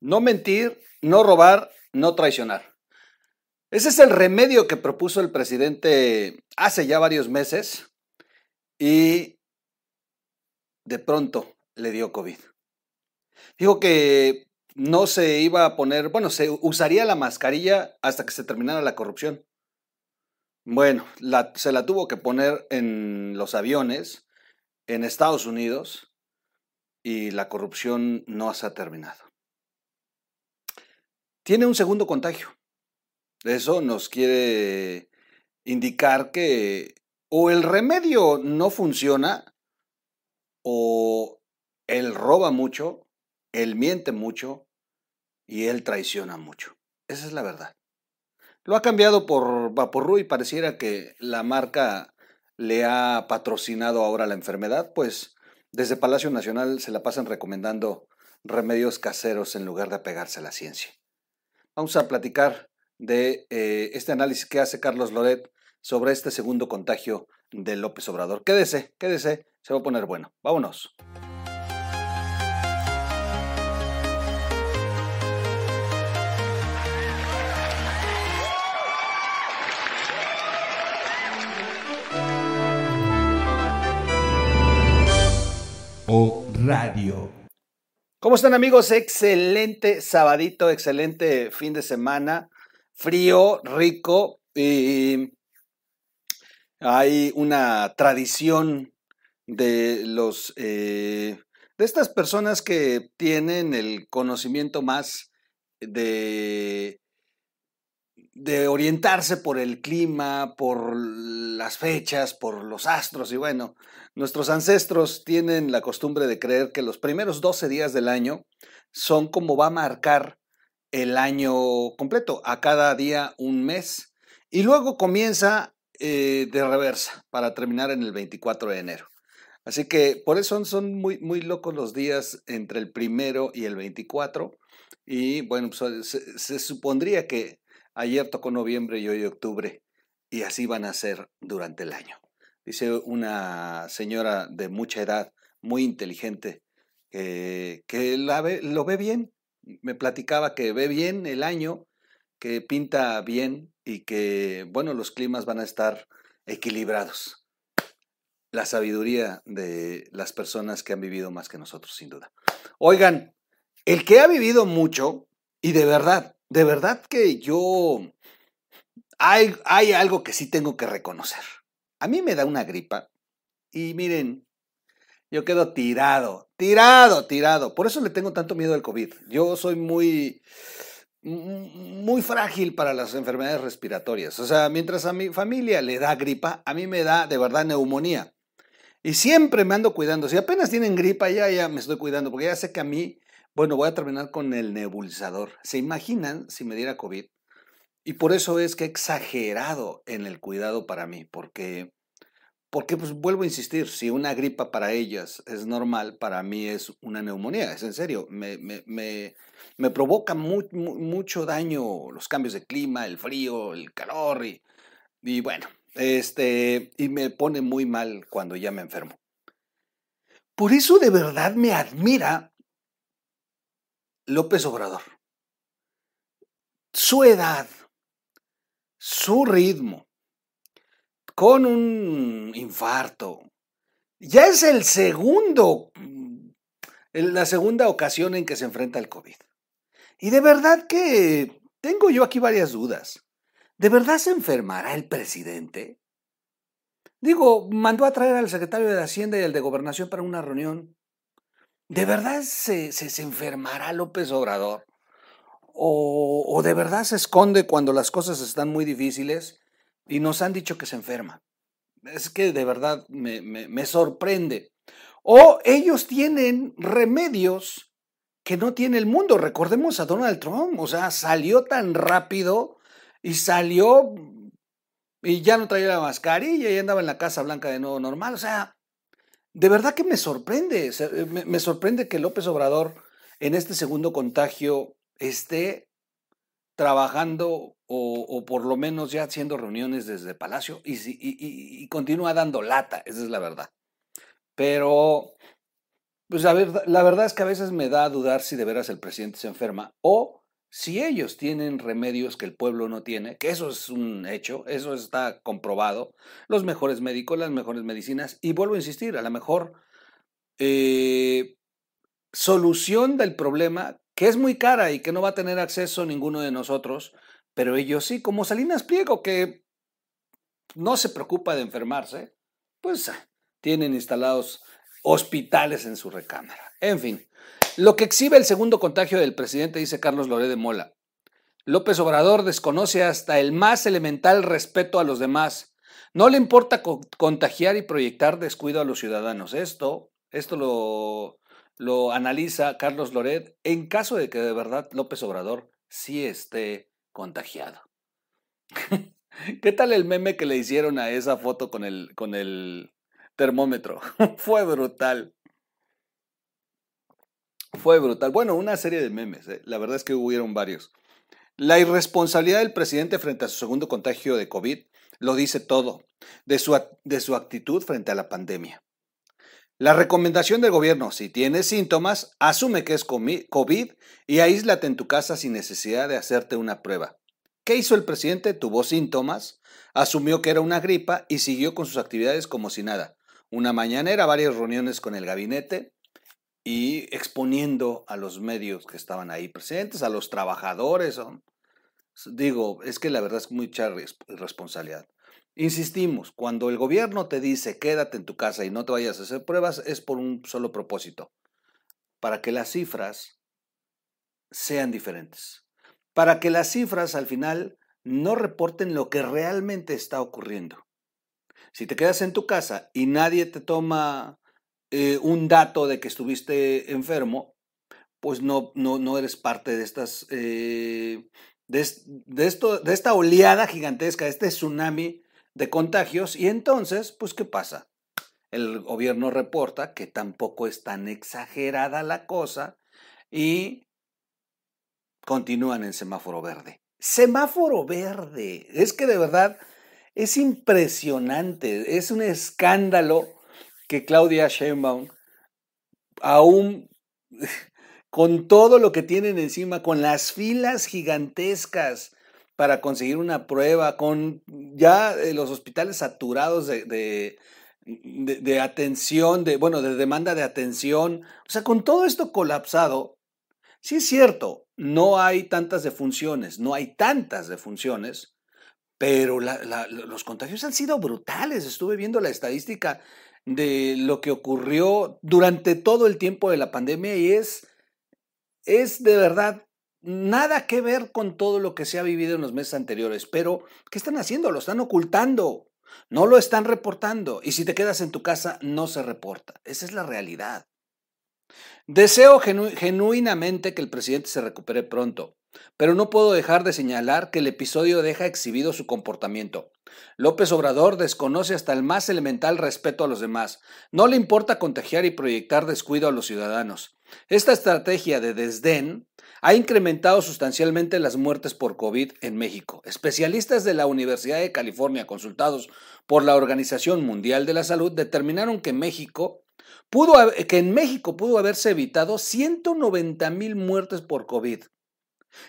No mentir, no robar, no traicionar. Ese es el remedio que propuso el presidente hace ya varios meses y de pronto le dio COVID. Dijo que no se iba a poner, bueno, se usaría la mascarilla hasta que se terminara la corrupción. Bueno, se la tuvo que poner en los aviones en Estados Unidos y la corrupción no se ha terminado. Tiene un segundo contagio. Eso nos quiere indicar que o el remedio no funciona o él roba mucho, él miente mucho y él traiciona mucho. Esa es la verdad. Lo ha cambiado por Vaporru y pareciera que la marca le ha patrocinado ahora la enfermedad, pues desde Palacio Nacional se la pasan recomendando remedios caseros en lugar de apegarse a la ciencia. Vamos a platicar de eh, este análisis que hace Carlos Loret sobre este segundo contagio de López Obrador. Quédese, quédese, se va a poner bueno. Vámonos. O Radio. ¿Cómo están amigos? Excelente sabadito, excelente fin de semana, frío, rico y hay una tradición de los eh, de estas personas que tienen el conocimiento más de de orientarse por el clima, por las fechas, por los astros y bueno, nuestros ancestros tienen la costumbre de creer que los primeros 12 días del año son como va a marcar el año completo, a cada día un mes y luego comienza eh, de reversa para terminar en el 24 de enero. Así que por eso son muy, muy locos los días entre el primero y el 24 y bueno, pues, se supondría que Ayer tocó noviembre y hoy octubre, y así van a ser durante el año. Dice una señora de mucha edad, muy inteligente, que lo ve bien. Me platicaba que ve bien el año, que pinta bien y que, bueno, los climas van a estar equilibrados. La sabiduría de las personas que han vivido más que nosotros, sin duda. Oigan, el que ha vivido mucho, y de verdad, de verdad que yo... Hay, hay algo que sí tengo que reconocer. A mí me da una gripa y miren, yo quedo tirado, tirado, tirado. Por eso le tengo tanto miedo al COVID. Yo soy muy, muy frágil para las enfermedades respiratorias. O sea, mientras a mi familia le da gripa, a mí me da de verdad neumonía. Y siempre me ando cuidando. Si apenas tienen gripa, ya, ya me estoy cuidando, porque ya sé que a mí bueno, voy a terminar con el nebulizador. ¿Se imaginan si me diera COVID? Y por eso es que he exagerado en el cuidado para mí, porque, porque pues vuelvo a insistir, si una gripa para ellas es normal, para mí es una neumonía, es en serio, me, me, me, provoca mucho daño los cambios de clima, el frío, el calor y, y bueno, este, y me pone muy mal cuando ya me enfermo. Por eso de verdad me admira López Obrador. Su edad, su ritmo, con un infarto. Ya es el segundo, la segunda ocasión en que se enfrenta al COVID. Y de verdad que tengo yo aquí varias dudas. ¿De verdad se enfermará el presidente? Digo, mandó a traer al secretario de Hacienda y al de Gobernación para una reunión. ¿De verdad se, enfermará López Obrador? O, de verdad se esconde cuando las cosas están muy difíciles y nos han dicho que se enferma? Es que de verdad me, me sorprende. O ellos tienen remedios que no tiene el mundo. Recordemos a Donald Trump, o sea, salió tan rápido y salió y ya no traía la mascarilla y andaba en la Casa Blanca de nuevo normal. O sea, de verdad que me sorprende, eh, me, sorprende que López Obrador en este segundo contagio esté trabajando o, por lo menos ya haciendo reuniones desde Palacio y, y, continúa dando lata, esa es la verdad. Pero pues la verdad, la verdad es que a veces me da a dudar si de veras el presidente se enferma o si ellos tienen remedios que el pueblo no tiene, que eso es un hecho, eso está comprobado, los mejores médicos, las mejores medicinas, y vuelvo a insistir, a lo mejor eh, solución del problema, que es muy cara y que no va a tener acceso ninguno de nosotros, pero ellos sí, como Salinas Pliego, que no se preocupa de enfermarse, pues tienen instalados hospitales en su recámara. En fin, lo que exhibe el segundo contagio del presidente, dice Carlos Loré de Mola. López Obrador desconoce hasta el más elemental respeto a los demás. No le importa contagiar y proyectar descuido a los ciudadanos. Esto, esto lo, analiza Carlos Loret en caso de que de verdad López Obrador sí esté contagiado. ¿Qué tal el meme que le hicieron a esa foto con el, con el termómetro? Fue brutal. Fue brutal. Bueno, una serie de memes. ¿eh? La verdad es que hubieron varios. La irresponsabilidad del presidente frente a su segundo contagio de COVID lo dice todo de su, de su actitud frente a la pandemia. La recomendación del gobierno, si tienes síntomas, asume que es COVID y aíslate en tu casa sin necesidad de hacerte una prueba. ¿Qué hizo el presidente? Tuvo síntomas, asumió que era una gripa y siguió con sus actividades como si nada. Una mañanera, varias reuniones con el gabinete y exponiendo a los medios que estaban ahí presentes, a los trabajadores. Digo, es que la verdad es mucha responsabilidad. Insistimos, cuando el gobierno te dice quédate en tu casa y no te vayas a hacer pruebas, es por un solo propósito, para que las cifras sean diferentes para que las cifras al final no reporten lo que realmente está ocurriendo. Si te quedas en tu casa y nadie te toma eh, un dato de que estuviste enfermo, pues no, no, no eres parte de estas eh, de, esto, de esta oleada gigantesca, de este tsunami de contagios, y entonces, pues, ¿qué pasa? El gobierno reporta que tampoco es tan exagerada la cosa y continúan en semáforo verde. Semáforo verde. Es que de verdad es impresionante, es un escándalo que Claudia Sheinbaum, aún con todo lo que tienen encima, con las filas gigantescas para conseguir una prueba, con ya eh, los hospitales saturados de, de, atención, de, bueno, de demanda de atención, o sea, con todo esto colapsado, Sí es cierto, no hay tantas defunciones, no hay tantas defunciones, pero los contagios han sido brutales. Estuve viendo la estadística de lo que ocurrió durante todo el tiempo de la pandemia y es, es de verdad nada que ver con todo lo que se ha vivido en los meses anteriores. Pero, ¿qué están haciendo? Lo están ocultando. No lo están reportando. Y si te quedas en tu casa, no se reporta. Esa es la realidad. Deseo genuinamente que el presidente se recupere pronto, pero no puedo dejar de señalar que el episodio deja exhibido su comportamiento. López Obrador desconoce hasta el más elemental respeto a los demás. No le importa contagiar y proyectar descuido a los ciudadanos. Esta estrategia de desdén ha incrementado sustancialmente las muertes por COVID en México. Especialistas de la Universidad de California, consultados por la Organización Mundial de la Salud, determinaron que México pudo, que en México pudo haberse evitado 190 mil muertes por COVID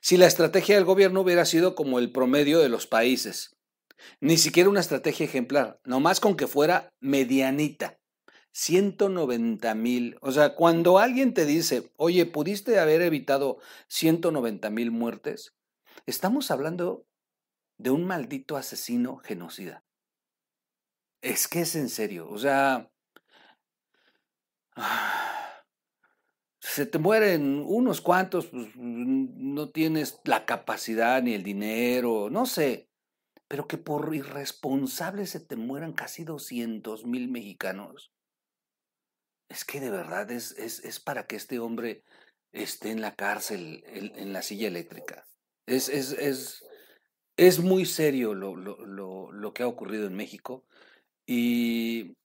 si la estrategia del gobierno hubiera sido como el promedio de los países. Ni siquiera una estrategia ejemplar, nomás con que fuera medianita. 190 mil. O sea, cuando alguien te dice, oye, pudiste haber evitado 190 mil muertes, estamos hablando de un maldito asesino genocida. Es que es en serio. O sea, se te mueren unos cuantos, pues no tienes la capacidad ni el dinero, no sé, pero que por irresponsable se te mueran casi 200 mil mexicanos. Es que de verdad es, es, para que este hombre esté en la cárcel, en, la silla eléctrica. Es, es, es muy serio lo, lo, lo que ha ocurrido en México y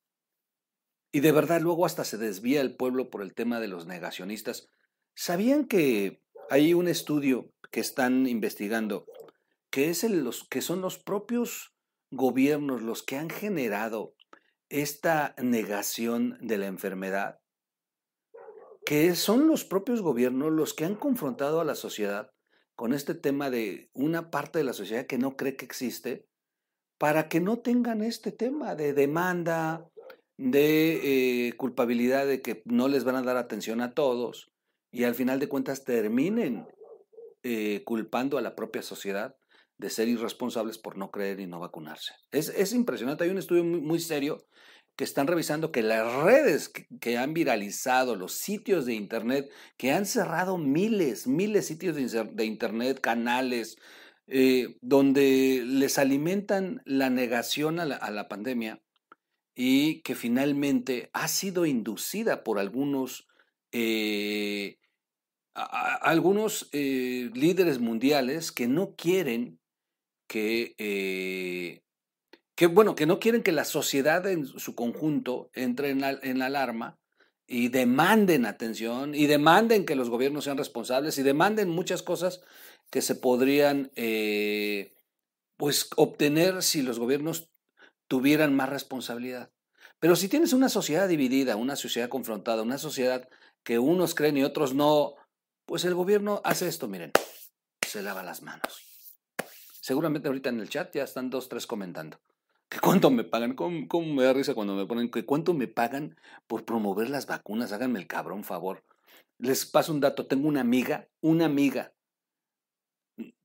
y de verdad luego hasta se desvía el pueblo por el tema de los negacionistas. ¿Sabían que hay un estudio que están investigando que, es los, que son los propios gobiernos los que han generado esta negación de la enfermedad? que son los propios gobiernos los que han confrontado a la sociedad con este tema de una parte de la sociedad que no cree que existe, para que no tengan este tema de demanda, de eh, culpabilidad de que no les van a dar atención a todos y al final de cuentas terminen eh, culpando a la propia sociedad de ser irresponsables por no creer y no vacunarse. Es, impresionante, hay un estudio muy, serio que están revisando que las redes que, han viralizado, los sitios de Internet, que han cerrado miles, miles de sitios de, Internet, canales, eh, donde les alimentan la negación a la pandemia, y que finalmente ha sido inducida por algunos, eh, algunos eh, líderes mundiales que no quieren que, eh, que, bueno, que no quieren que la sociedad en su conjunto entre en, en alarma y demanden atención y demanden que los gobiernos sean responsables y demanden muchas cosas que se podrían pues obtener si los gobiernos tuvieran más responsabilidad. Pero si tienes una sociedad dividida, una sociedad confrontada, una sociedad que unos creen y otros no, pues el gobierno hace esto, miren, se lava las manos. Seguramente ahorita en el chat ya están dos, tres comentando. ¿Que cuánto me pagan? ¿Cómo, me da risa cuando me ponen que cuánto me pagan por promover las vacunas? Háganme el cabrón favor. Les paso un dato. Tengo una amiga, una amiga,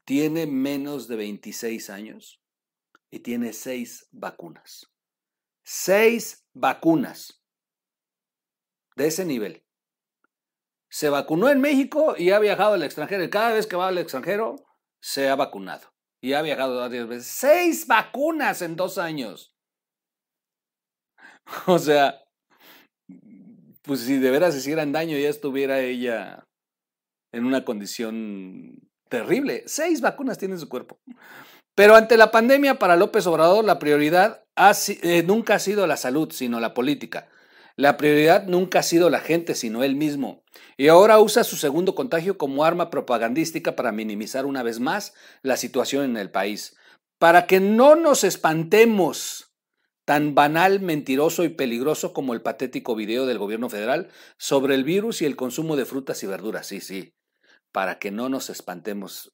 tiene menos de 26 años y tiene seis vacunas. Seis vacunas de ese nivel. Se vacunó en México y ha viajado al extranjero. Y cada vez que va al extranjero, se ha vacunado. Y ha viajado varias veces. Seis vacunas en dos años. O sea, pues si de veras hicieran daño, ya estuviera ella en una condición terrible. Seis vacunas tiene en su cuerpo. Pero ante la pandemia, para López Obrador, la prioridad eh, nunca ha sido la salud, sino la política. La prioridad nunca ha sido la gente, sino él mismo. Y ahora usa su segundo contagio como arma propagandística para minimizar una vez más la situación en el país. Para que no nos espantemos tan banal, mentiroso y peligroso como el patético video del gobierno federal sobre el virus y el consumo de frutas y verduras. Sí, sí, para que no nos espantemos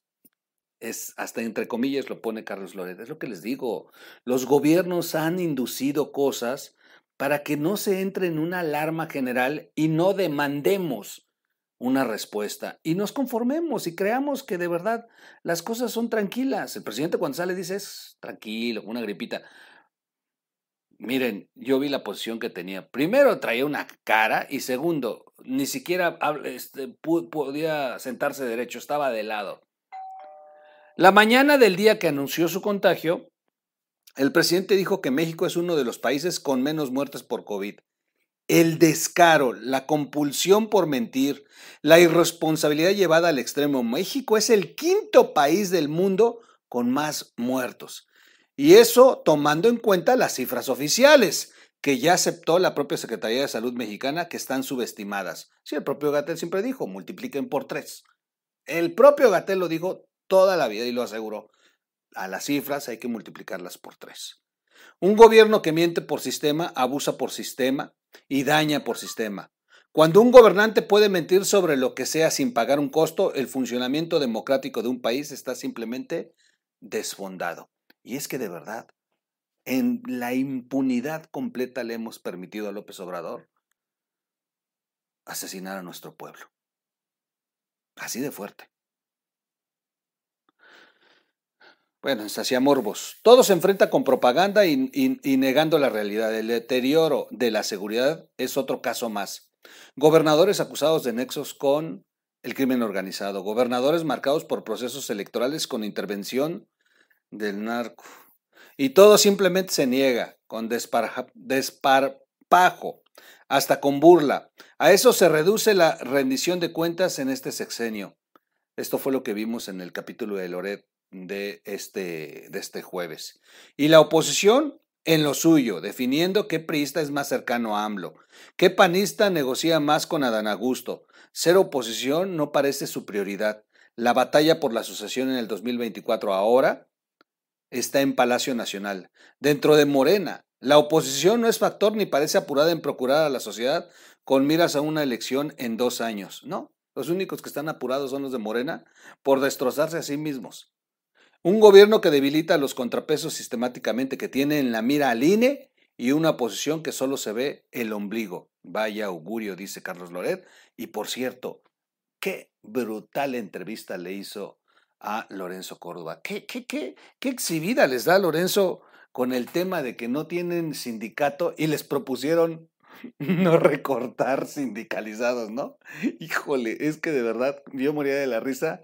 es hasta entre comillas lo pone Carlos Loret. Es lo que les digo. Los gobiernos han inducido cosas para que no se entre en una alarma general y no demandemos una respuesta y nos conformemos y creamos que de verdad las cosas son tranquilas. El presidente cuando sale dice es tranquilo, una gripita. Miren, yo vi la posición que tenía. Primero traía una cara y segundo, ni siquiera este, podía sentarse derecho, estaba de lado. La mañana del día que anunció su contagio, el presidente dijo que México es uno de los países con menos muertes por COVID. El descaro, la compulsión por mentir, la irresponsabilidad llevada al extremo. México es el quinto país del mundo con más muertos. Y eso tomando en cuenta las cifras oficiales, que ya aceptó la propia Secretaría de Salud mexicana, que están subestimadas. Sí, el propio Gatel siempre dijo, multipliquen por tres. El propio Gatel lo dijo toda la vida y lo aseguró. A las cifras hay que multiplicarlas por tres. Un gobierno que miente por sistema, abusa por sistema y daña por sistema. Cuando un gobernante puede mentir sobre lo que sea sin pagar un costo, el funcionamiento democrático de un país está simplemente desfondado. Y es que de verdad, en la impunidad completa le hemos permitido a López Obrador asesinar a nuestro pueblo. Así de fuerte. Bueno, se hacía morbos. Todo se enfrenta con propaganda y, negando la realidad. El deterioro de la seguridad es otro caso más. Gobernadores acusados de nexos con el crimen organizado. Gobernadores marcados por procesos electorales con intervención del narco. Y todo simplemente se niega, con desparpajo, hasta con burla. A eso se reduce la rendición de cuentas en este sexenio. Esto fue lo que vimos en el capítulo de Loret de este, de este jueves. Y la oposición en lo suyo, definiendo qué priista es más cercano a AMLO, qué panista negocia más con Adán Augusto. Ser oposición no parece su prioridad. La batalla por la asociación en el 2024 ahora está en Palacio Nacional. Dentro de Morena, la oposición no es factor ni parece apurada en procurar a la sociedad con miras a una elección en dos años. No, los únicos que están apurados son los de Morena por destrozarse a sí mismos. Un gobierno que debilita los contrapesos sistemáticamente, que tiene en la mira al INE y una posición que solo se ve el ombligo. Vaya augurio, dice Carlos Loret. Y por cierto, qué brutal entrevista le hizo a Lorenzo Córdoba. ¿Qué, qué, qué, qué exhibida les da Lorenzo con el tema de que no tienen sindicato y les propusieron no recortar sindicalizados, ¿no? Híjole, es que de verdad yo moría de la risa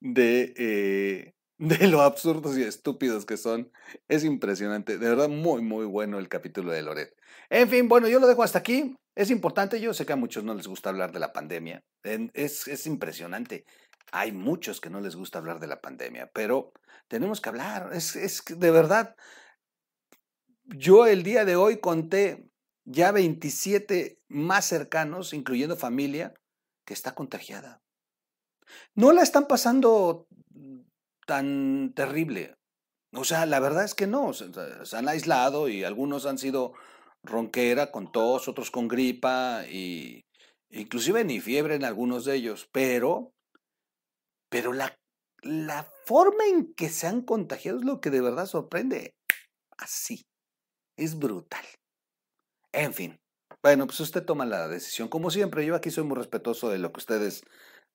de, eh, de lo absurdos y estúpidos que son. Es impresionante, de verdad muy, muy bueno el capítulo de Loret. En fin, bueno, yo lo dejo hasta aquí. Es importante, yo sé que a muchos no les gusta hablar de la pandemia. Es, es impresionante. Hay muchos que no les gusta hablar de la pandemia, pero tenemos que hablar. Es, es de verdad. Yo el día de hoy conté ya 27 más cercanos, incluyendo familia, que está contagiada. No la están pasando tan terrible. O sea, la verdad es que no, se, han aislado y algunos han sido ronquera con tos, otros con gripa y inclusive ni fiebre en algunos de ellos, pero pero la la forma en que se han contagiado es lo que de verdad sorprende. Así. Es brutal. En fin. Bueno, pues usted toma la decisión. Como siempre, yo aquí soy muy respetuoso de lo que ustedes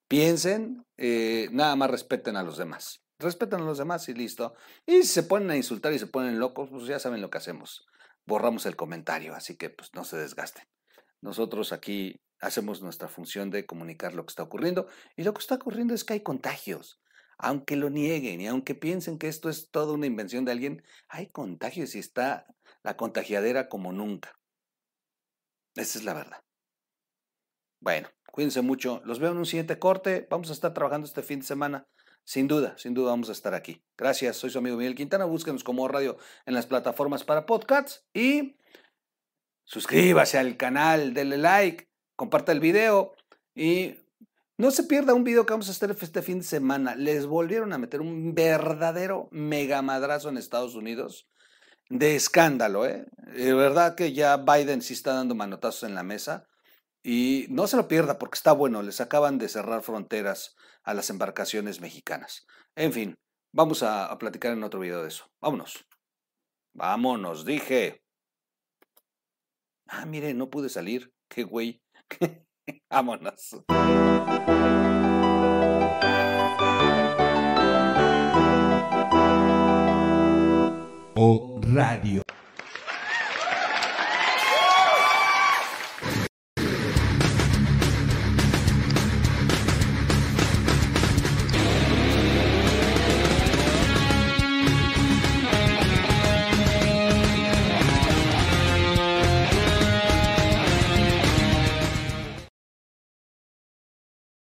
piensen. Eh, nada más respeten a los demás. Respeten a los demás y listo. Y si se ponen a insultar y se ponen locos, pues ya saben lo que hacemos. Borramos el comentario, así que pues no se desgasten. Nosotros aquí hacemos nuestra función de comunicar lo que está ocurriendo. Y lo que está ocurriendo es que hay contagios. Aunque lo nieguen y aunque piensen que esto es toda una invención de alguien, hay contagios y está la contagiadera como nunca. Esa es la verdad. Bueno, cuídense mucho. Los veo en un siguiente corte. Vamos a estar trabajando este fin de semana. Sin duda, sin duda vamos a estar aquí. Gracias, soy su amigo Miguel Quintana. Búsquenos como radio en las plataformas para podcasts y suscríbase al canal, denle like, comparta el video y no se pierda un video que vamos a hacer este fin de semana. Les volvieron a meter un verdadero mega madrazo en Estados Unidos de escándalo, ¿eh? De verdad que ya Biden sí está dando manotazos en la mesa y no se lo pierda porque está bueno, les acaban de cerrar fronteras a las embarcaciones mexicanas. En fin, vamos a, platicar en otro video de eso. Vámonos. Vámonos, dije. Ah, mire, no pude salir. Qué güey. Vámonos. O Radio.